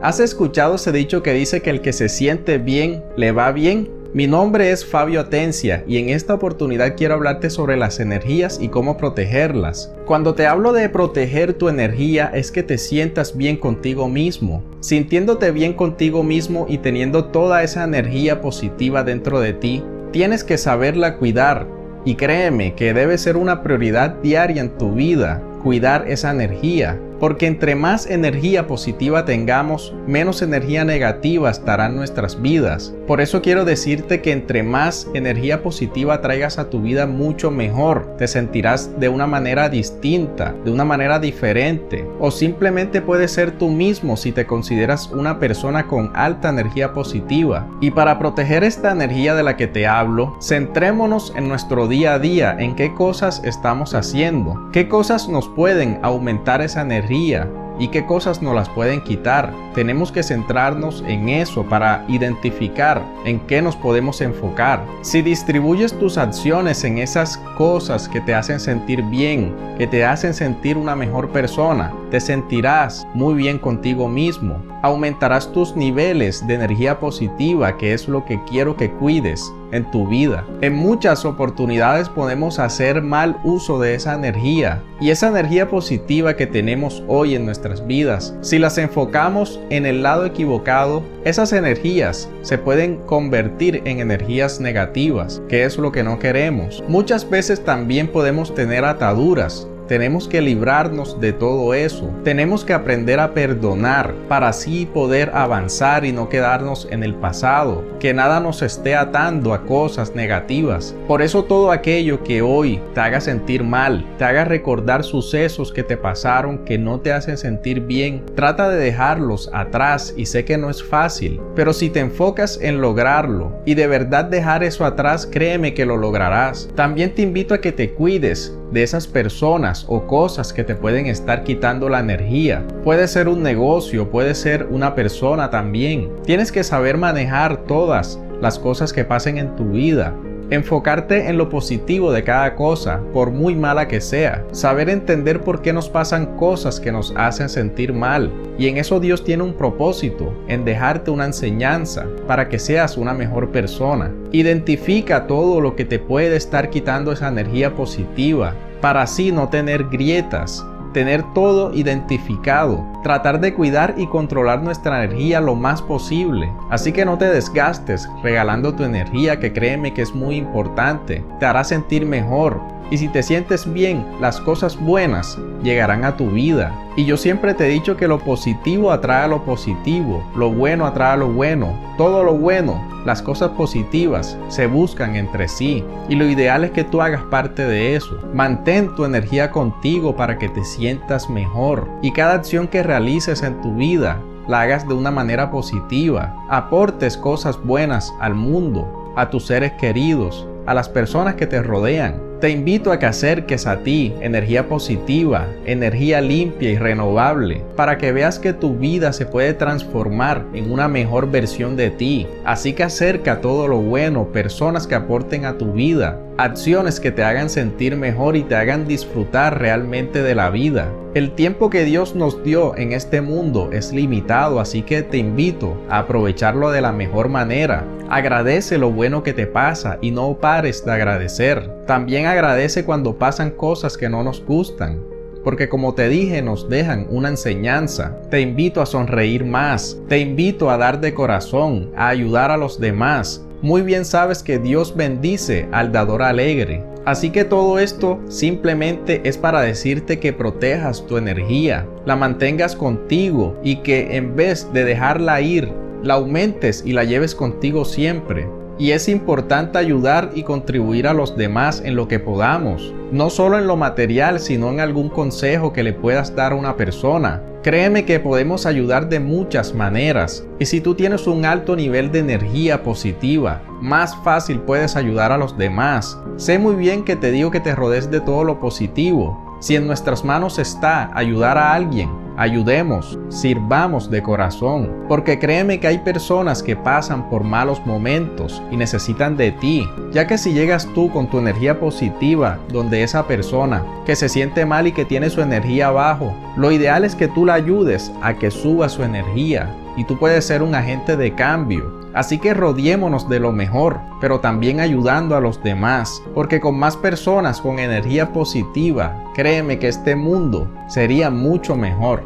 ¿Has escuchado ese dicho que dice que el que se siente bien le va bien? Mi nombre es Fabio Atencia y en esta oportunidad quiero hablarte sobre las energías y cómo protegerlas. Cuando te hablo de proteger tu energía es que te sientas bien contigo mismo, sintiéndote bien contigo mismo y teniendo toda esa energía positiva dentro de ti. Tienes que saberla cuidar y créeme que debe ser una prioridad diaria en tu vida, cuidar esa energía porque entre más energía positiva tengamos, menos energía negativa estará en nuestras vidas. Por eso quiero decirte que entre más energía positiva traigas a tu vida, mucho mejor. Te sentirás de una manera distinta, de una manera diferente. O simplemente puedes ser tú mismo si te consideras una persona con alta energía positiva. Y para proteger esta energía de la que te hablo, centrémonos en nuestro día a día, en qué cosas estamos haciendo, qué cosas nos pueden aumentar esa energía y qué cosas nos las pueden quitar. Tenemos que centrarnos en eso para identificar en qué nos podemos enfocar. Si distribuyes tus acciones en esas cosas que te hacen sentir bien, que te hacen sentir una mejor persona, te sentirás muy bien contigo mismo. Aumentarás tus niveles de energía positiva, que es lo que quiero que cuides en tu vida. En muchas oportunidades podemos hacer mal uso de esa energía y esa energía positiva que tenemos hoy en nuestras vidas. Si las enfocamos en el lado equivocado, esas energías se pueden convertir en energías negativas, que es lo que no queremos. Muchas veces también podemos tener ataduras tenemos que librarnos de todo eso. Tenemos que aprender a perdonar para así poder avanzar y no quedarnos en el pasado. Que nada nos esté atando a cosas negativas. Por eso todo aquello que hoy te haga sentir mal, te haga recordar sucesos que te pasaron que no te hacen sentir bien, trata de dejarlos atrás y sé que no es fácil. Pero si te enfocas en lograrlo y de verdad dejar eso atrás, créeme que lo lograrás. También te invito a que te cuides de esas personas o cosas que te pueden estar quitando la energía. Puede ser un negocio, puede ser una persona también. Tienes que saber manejar todas las cosas que pasen en tu vida. Enfocarte en lo positivo de cada cosa, por muy mala que sea. Saber entender por qué nos pasan cosas que nos hacen sentir mal. Y en eso Dios tiene un propósito, en dejarte una enseñanza para que seas una mejor persona. Identifica todo lo que te puede estar quitando esa energía positiva, para así no tener grietas tener todo identificado, tratar de cuidar y controlar nuestra energía lo más posible. Así que no te desgastes regalando tu energía que créeme que es muy importante, te hará sentir mejor, y si te sientes bien, las cosas buenas llegarán a tu vida. Y yo siempre te he dicho que lo positivo atrae a lo positivo, lo bueno atrae a lo bueno, todo lo bueno, las cosas positivas se buscan entre sí. Y lo ideal es que tú hagas parte de eso. Mantén tu energía contigo para que te sientas mejor. Y cada acción que realices en tu vida, la hagas de una manera positiva. Aportes cosas buenas al mundo, a tus seres queridos, a las personas que te rodean. Te invito a que acerques a ti energía positiva, energía limpia y renovable, para que veas que tu vida se puede transformar en una mejor versión de ti. Así que acerca todo lo bueno, personas que aporten a tu vida, acciones que te hagan sentir mejor y te hagan disfrutar realmente de la vida. El tiempo que Dios nos dio en este mundo es limitado, así que te invito a aprovecharlo de la mejor manera. Agradece lo bueno que te pasa y no pares de agradecer. También agradece cuando pasan cosas que no nos gustan, porque como te dije nos dejan una enseñanza. Te invito a sonreír más, te invito a dar de corazón, a ayudar a los demás. Muy bien sabes que Dios bendice al dador alegre. Así que todo esto simplemente es para decirte que protejas tu energía, la mantengas contigo y que en vez de dejarla ir, la aumentes y la lleves contigo siempre y es importante ayudar y contribuir a los demás en lo que podamos, no solo en lo material, sino en algún consejo que le puedas dar a una persona. Créeme que podemos ayudar de muchas maneras y si tú tienes un alto nivel de energía positiva, más fácil puedes ayudar a los demás. Sé muy bien que te digo que te rodees de todo lo positivo. Si en nuestras manos está ayudar a alguien, ayudemos, sirvamos de corazón, porque créeme que hay personas que pasan por malos momentos y necesitan de ti, ya que si llegas tú con tu energía positiva donde esa persona que se siente mal y que tiene su energía abajo, lo ideal es que tú la ayudes a que suba su energía y tú puedes ser un agente de cambio. Así que rodeémonos de lo mejor, pero también ayudando a los demás, porque con más personas con energía positiva, créeme que este mundo sería mucho mejor.